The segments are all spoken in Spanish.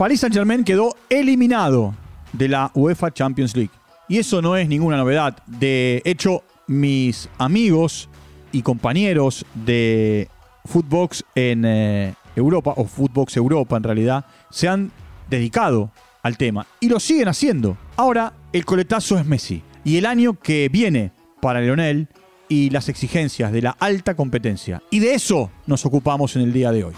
Paris Saint Germain quedó eliminado de la UEFA Champions League. Y eso no es ninguna novedad. De hecho, mis amigos y compañeros de Footbox en eh, Europa, o Footbox Europa en realidad, se han dedicado al tema y lo siguen haciendo. Ahora, el coletazo es Messi. Y el año que viene para Leonel y las exigencias de la alta competencia. Y de eso nos ocupamos en el día de hoy.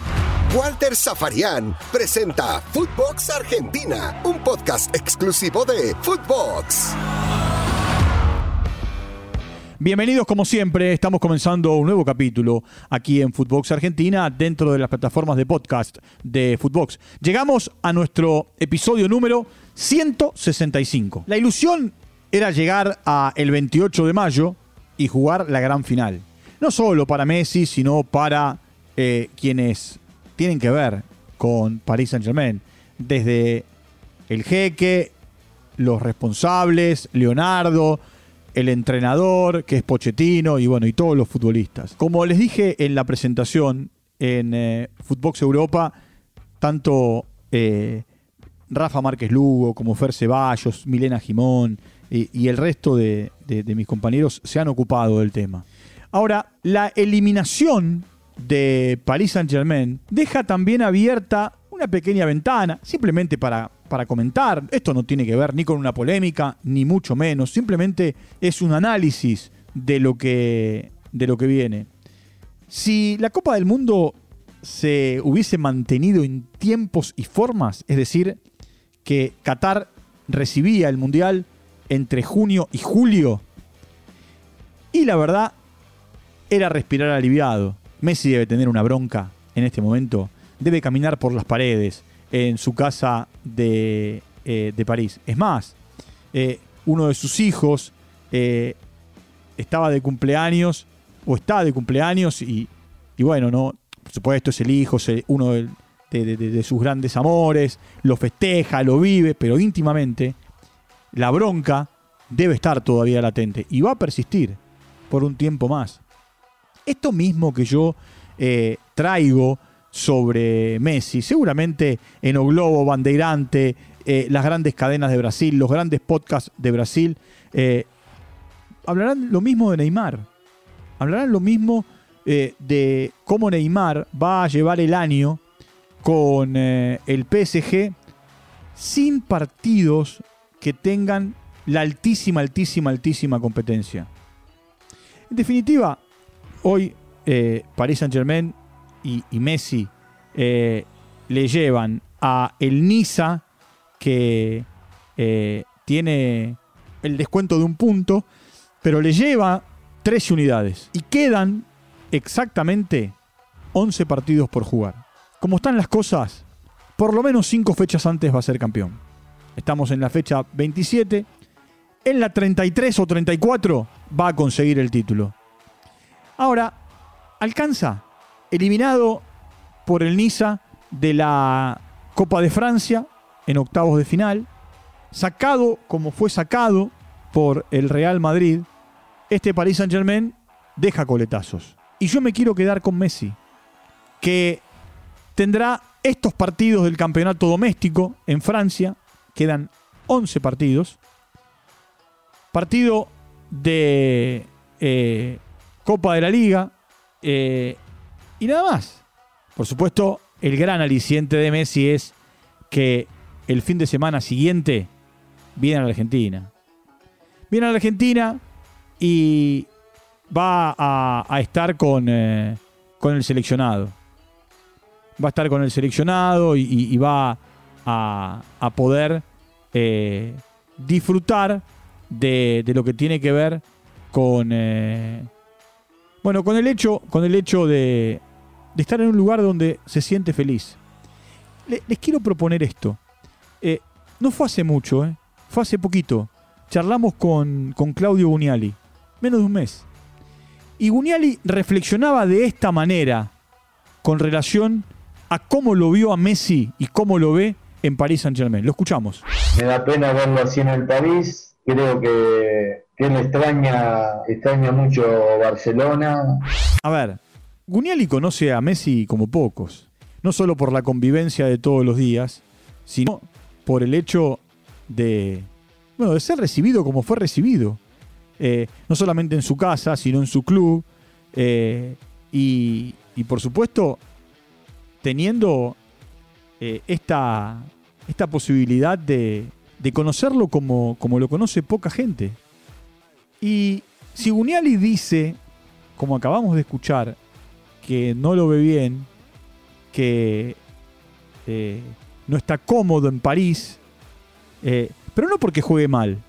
Walter Zafarian presenta Footbox Argentina, un podcast exclusivo de Footbox. Bienvenidos como siempre, estamos comenzando un nuevo capítulo aquí en Footbox Argentina dentro de las plataformas de podcast de Footbox. Llegamos a nuestro episodio número 165. La ilusión era llegar a el 28 de mayo y jugar la gran final. No solo para Messi, sino para eh, quienes tienen que ver con Paris Saint Germain. Desde el jeque, los responsables, Leonardo, el entrenador, que es Pochettino, y bueno, y todos los futbolistas. Como les dije en la presentación en eh, Europa, tanto eh, Rafa Márquez Lugo como Fer Ceballos, Milena Jimón y, el resto de mis compañeros se han ocupado del tema. Ahora, la eliminación de Paris Saint Germain deja también abierta una pequeña ventana, simplemente para para comentar. Esto no tiene que ver ni con una polémica, ni mucho menos. Simplemente es un análisis de lo que, de lo que viene. Si la Copa del Mundo se hubiese mantenido en tiempos y formas, es decir, que Qatar recibía el Mundial entre junio y julio, y la verdad era respirar aliviado. Messi debe tener una bronca en este momento, debe caminar por las paredes, en su casa de, eh, París. Es más, eh, uno de sus hijos eh, estaba de cumpleaños, o está de cumpleaños, y, bueno, no, por supuesto es el hijo, es uno de, de, sus grandes amores, lo festeja, lo vive, pero íntimamente la bronca debe estar todavía latente y va a persistir por un tiempo más. Esto mismo que yo traigo sobre Messi. Seguramente en O Globo, Bandeirante, eh, las grandes cadenas de Brasil, los grandes podcasts de Brasil, eh, hablarán lo mismo de Neymar. Hablarán lo mismo eh, de cómo Neymar va a llevar el año con el PSG sin partidos que tengan la altísima, altísima, altísima competencia. En definitiva, hoy Paris Saint Germain y, Messi eh, le llevan a el Niza, que eh, tiene el descuento de un punto, pero le lleva 13 unidades. Y quedan exactamente 11 partidos por jugar. Como están las cosas, por lo menos 5 fechas antes va a ser campeón. Estamos en la fecha 27. En la 33 o 34 va a conseguir el título. Ahora, ¿alcanza? eliminado por el Niza de la Copa de Francia en octavos de final, sacado como fue sacado por el Real Madrid, este Paris Saint Germain deja coletazos. Y yo me quiero quedar con Messi, que tendrá estos partidos del campeonato doméstico en Francia, quedan 11 partidos, partido de eh, Copa de la Liga, eh, y nada más. Por supuesto, el gran aliciente de Messi es que el fin de semana siguiente viene a la Argentina. Viene a la Argentina y va a, estar con, eh, con, el seleccionado. Va a estar con el seleccionado y, va a, poder eh, disfrutar de, lo que tiene que ver con bueno con el hecho con el hecho de, estar en un lugar donde se siente feliz. les quiero proponer esto. Eh, no fue hace mucho, eh, fue hace poquito. Charlamos con, con Claudio Guniali, menos de un mes. Y Guniali reflexionaba de esta manera con relación a cómo lo vio a Messi y cómo lo ve en París Saint Germain. Lo escuchamos. Me da pena verlo así en el París. Creo que él extraña, extraña mucho Barcelona. A ver, Guniali conoce a Messi como pocos, no solo por la convivencia de todos los días, sino por el hecho de, bueno, de ser recibido como fue recibido. Eh, no solamente en su casa, sino en su club. Eh, y, y, por supuesto, teniendo eh, esta, esta posibilidad de, de conocerlo como, como lo conoce poca gente. Y si Guniali dice, como acabamos de escuchar, que no lo ve bien, que eh, no está cómodo en París, eh, pero no porque juegue mal,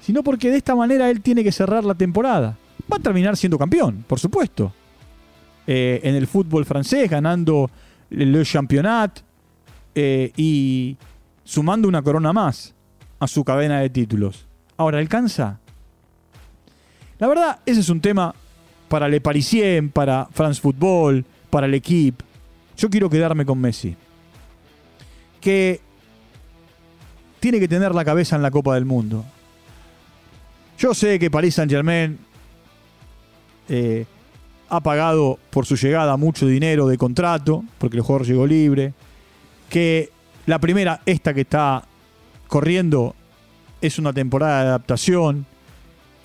sino porque de esta manera él tiene que cerrar la temporada. Va a terminar siendo campeón, por supuesto. Eh, en el fútbol francés, ganando el Championnat y sumando una corona más a su cadena de títulos. Ahora, ¿alcanza? La verdad, ese es un tema para Le Parisien, para France Football, para el equipo. Yo quiero quedarme con Messi. Que tiene que tener la cabeza en la Copa del Mundo. Yo sé que Paris Saint Germain eh, ha pagado por su llegada mucho dinero de contrato, porque el jugador llegó libre. Que la primera, esta que está corriendo, es una temporada de adaptación.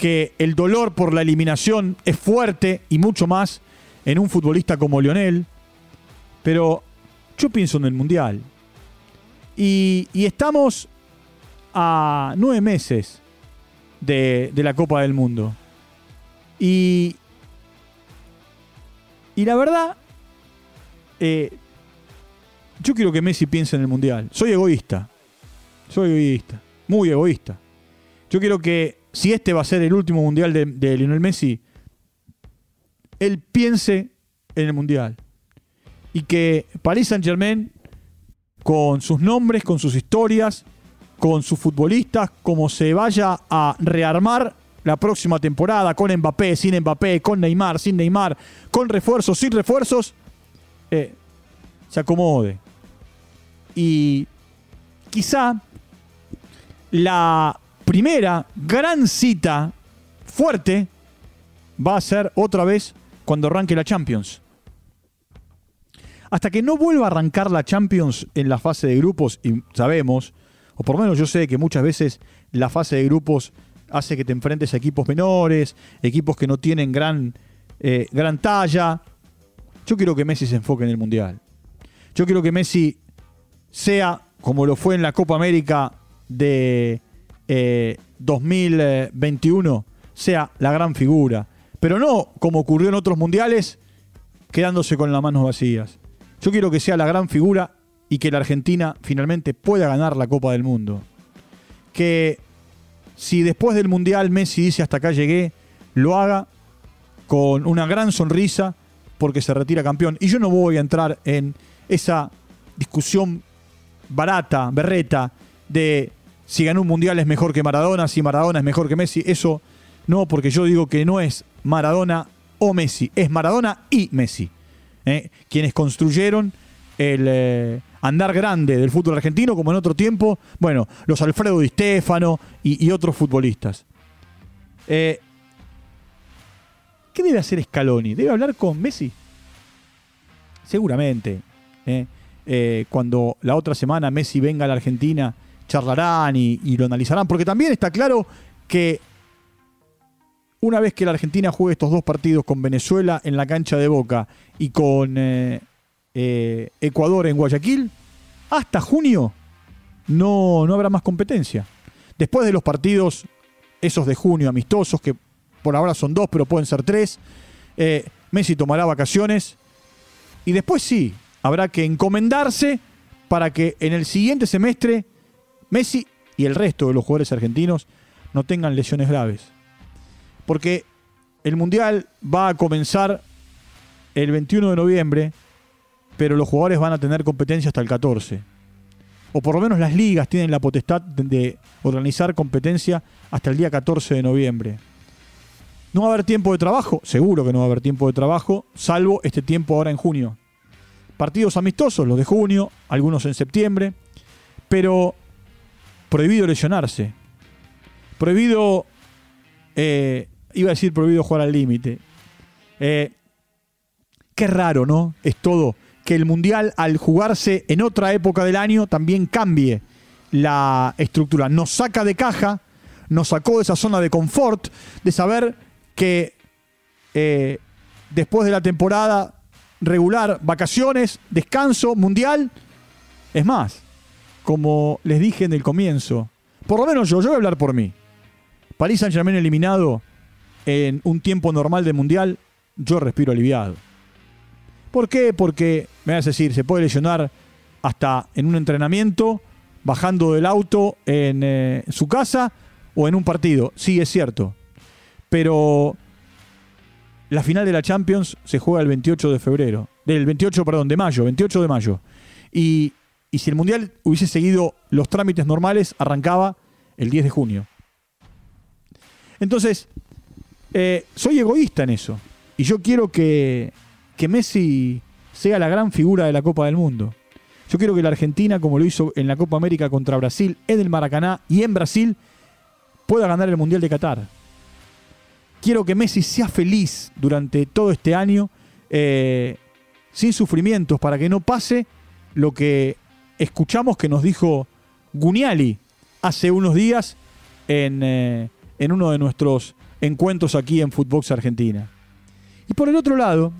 Que el dolor por la eliminación es fuerte y mucho más en un futbolista como Lionel. Pero yo pienso en el Mundial. Y, estamos a nueve meses de, la Copa del Mundo. Y, y la verdad, eh, yo quiero que Messi piense en el Mundial. Soy egoísta. Soy egoísta. Muy egoísta. Yo quiero que si este va a ser el último Mundial de, Lionel Messi, él piense en el Mundial y que Paris Saint Germain, con sus nombres, con sus historias, con sus futbolistas, como se vaya a rearmar la próxima temporada, con Mbappé, sin Mbappé, con Neymar, sin Neymar, con refuerzos, sin refuerzos, eh, se acomode. Y quizá la primera gran cita fuerte va a ser otra vez cuando arranque la Champions hasta que no vuelva a arrancar la Champions en la fase de grupos, y sabemos, o por lo menos yo sé que muchas veces la fase de grupos hace que te enfrentes a equipos menores, equipos que no tienen gran, eh, gran talla. Yo quiero que Messi se enfoque en el Mundial. Yo quiero que Messi sea, como lo fue en la Copa América de 2021, eh, sea la gran figura. Pero no como ocurrió en otros mundiales, quedándose con las manos vacías. Yo quiero que sea la gran figura y que la Argentina finalmente pueda ganar la Copa del Mundo. Que si después del Mundial Messi dice hasta acá llegué, lo haga con una gran sonrisa porque se retira campeón. Y yo no voy a entrar en esa discusión barata, berreta, de si ganó un Mundial es mejor que Maradona, si Maradona es mejor que Messi. Eso no, porque yo digo que no es Maradona o Messi, es Maradona y Messi. ¿eh? quienes construyeron el eh, andar grande del fútbol argentino, como en otro tiempo, bueno, los Alfredo Di Stefano y, otros futbolistas. Eh, ¿Qué debe hacer Scaloni? ¿Debe hablar con Messi? Seguramente. cuando la otra semana Messi venga a la Argentina, charlarán y lo analizarán, porque también está claro que una vez que la Argentina juegue estos dos partidos con Venezuela en la cancha de Boca y con eh, eh, Ecuador en Guayaquil, hasta junio no, no habrá más competencia. Después de los partidos, esos de junio amistosos, que por ahora son dos, pero pueden ser tres, eh, Messi tomará vacaciones y después sí, habrá que encomendarse para que en el siguiente semestre Messi y el resto de los jugadores argentinos no tengan lesiones graves porque el Mundial va a comenzar el 21 de noviembre, pero los jugadores van a tener competencia hasta el 14. O por lo menos las ligas tienen la potestad de organizar competencia hasta el día 14 de noviembre. ¿No va a haber tiempo de trabajo? Seguro que no va a haber tiempo de trabajo, salvo este tiempo ahora en junio. Partidos amistosos, los de junio, algunos en septiembre, pero prohibido lesionarse. Prohibido eh, iba a decir prohibido jugar al límite. Eh, qué raro, ¿no? Es todo. que el Mundial, al jugarse en otra época del año, también cambie la estructura. Nos saca de caja, nos sacó de esa zona de confort, de saber que eh, después de la temporada regular, vacaciones, descanso, Mundial. Es más, como les dije en el comienzo, por lo menos yo, yo voy a hablar por mí. París Saint Germain eliminado en un tiempo normal de mundial, yo respiro aliviado. ¿Por qué? Porque, me vas a decir, se puede lesionar hasta en un entrenamiento, bajando del auto en eh, su casa o en un partido. Sí, es cierto. Pero la final de la Champions se juega el 28 de febrero. Del 28, perdón, de mayo, 28 de mayo. Y, y si el Mundial hubiese seguido los trámites normales, arrancaba el 10 de junio. Entonces, eh, soy egoísta en eso. Y yo quiero que, que Messi sea la gran figura de la Copa del Mundo. Yo quiero que la Argentina, como lo hizo en la Copa América contra Brasil, en el Maracaná y en Brasil, pueda ganar el Mundial de Qatar. Quiero que Messi sea feliz durante todo este año, eh, sin sufrimientos, para que no pase lo que escuchamos que nos dijo Guniali hace unos días en, eh, en uno de nuestros encuentros aquí en Footbox Argentina. Y por el otro lado,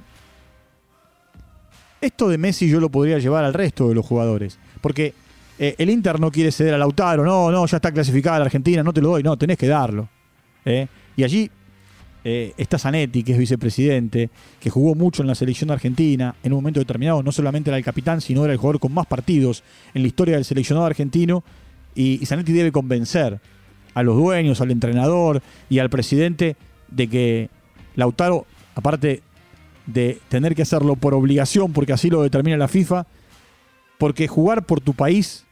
esto de Messi yo lo podría llevar al resto de los jugadores. Porque eh, el Inter no quiere ceder a Lautaro, no, no, ya está clasificada la Argentina, no te lo doy, no, tenés que darlo. ¿eh? Y allí eh, está Zanetti, que es vicepresidente, que jugó mucho en la selección argentina, en un momento determinado no solamente era el capitán, sino era el jugador con más partidos en la historia del seleccionado argentino, y Zanetti debe convencer a los dueños, al entrenador y al presidente de que Lautaro, aparte de tener que hacerlo por obligación, porque así lo determina la FIFA, porque jugar por tu país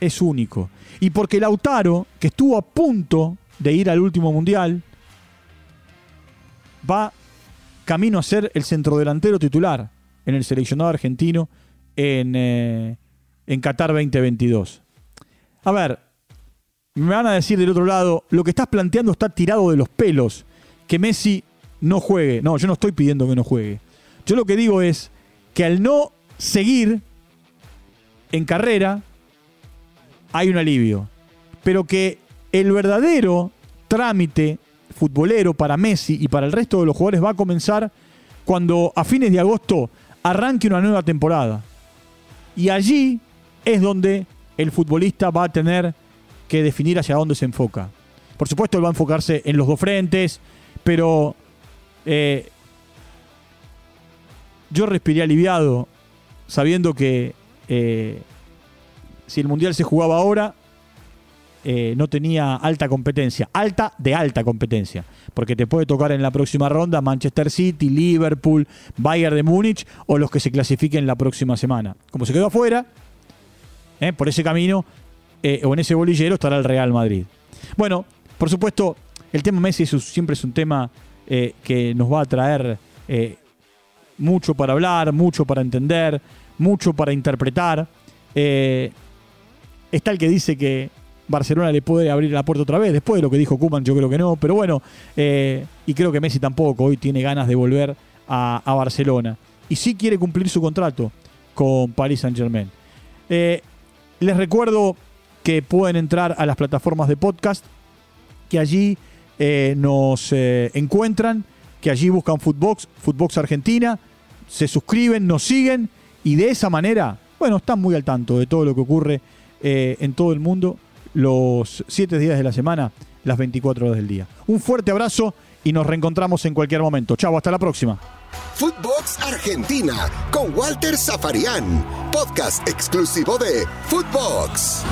es único. Y porque Lautaro, que estuvo a punto de ir al último mundial, va camino a ser el centrodelantero titular en el seleccionado argentino en, eh, en Qatar 2022. A ver, me van a decir del otro lado, lo que estás planteando está tirado de los pelos, que Messi no juegue. No, yo no estoy pidiendo que no juegue. Yo lo que digo es que al no seguir en carrera, hay un alivio. Pero que el verdadero trámite futbolero para Messi y para el resto de los jugadores va a comenzar cuando a fines de agosto arranque una nueva temporada. Y allí es donde el futbolista va a tener que definir hacia dónde se enfoca. Por supuesto, él va a enfocarse en los dos frentes, pero eh, yo respiré aliviado sabiendo que eh, si el Mundial se jugaba ahora, eh, no tenía alta competencia, alta de alta competencia, porque te puede tocar en la próxima ronda Manchester City, Liverpool, Bayern de Múnich o los que se clasifiquen la próxima semana. Como se quedó afuera, por ese camino eh, o en ese bolillero estará el Real Madrid. Bueno, por supuesto, el tema Messi siempre es un tema eh, que nos va a traer eh, mucho para hablar, mucho para entender, mucho para interpretar. está el que dice que Barcelona le puede abrir la puerta otra vez. Después de lo que dijo Kuman, yo creo que no. Pero bueno, y creo que Messi tampoco hoy tiene ganas de volver a, Barcelona. Y sí quiere cumplir su contrato con Paris Saint Germain. les recuerdo que pueden entrar a las plataformas de podcast, que allí eh, nos eh, encuentran, que allí buscan Footbox, Footbox Argentina, se suscriben, nos siguen y de esa manera, bueno, están muy al tanto de todo lo que ocurre eh, en todo el mundo los 7 días de la semana, las 24 horas del día. Un fuerte abrazo y nos reencontramos en cualquier momento. Chau, hasta la próxima. Footbox Argentina con Walter Zafarian, podcast exclusivo de Footbox.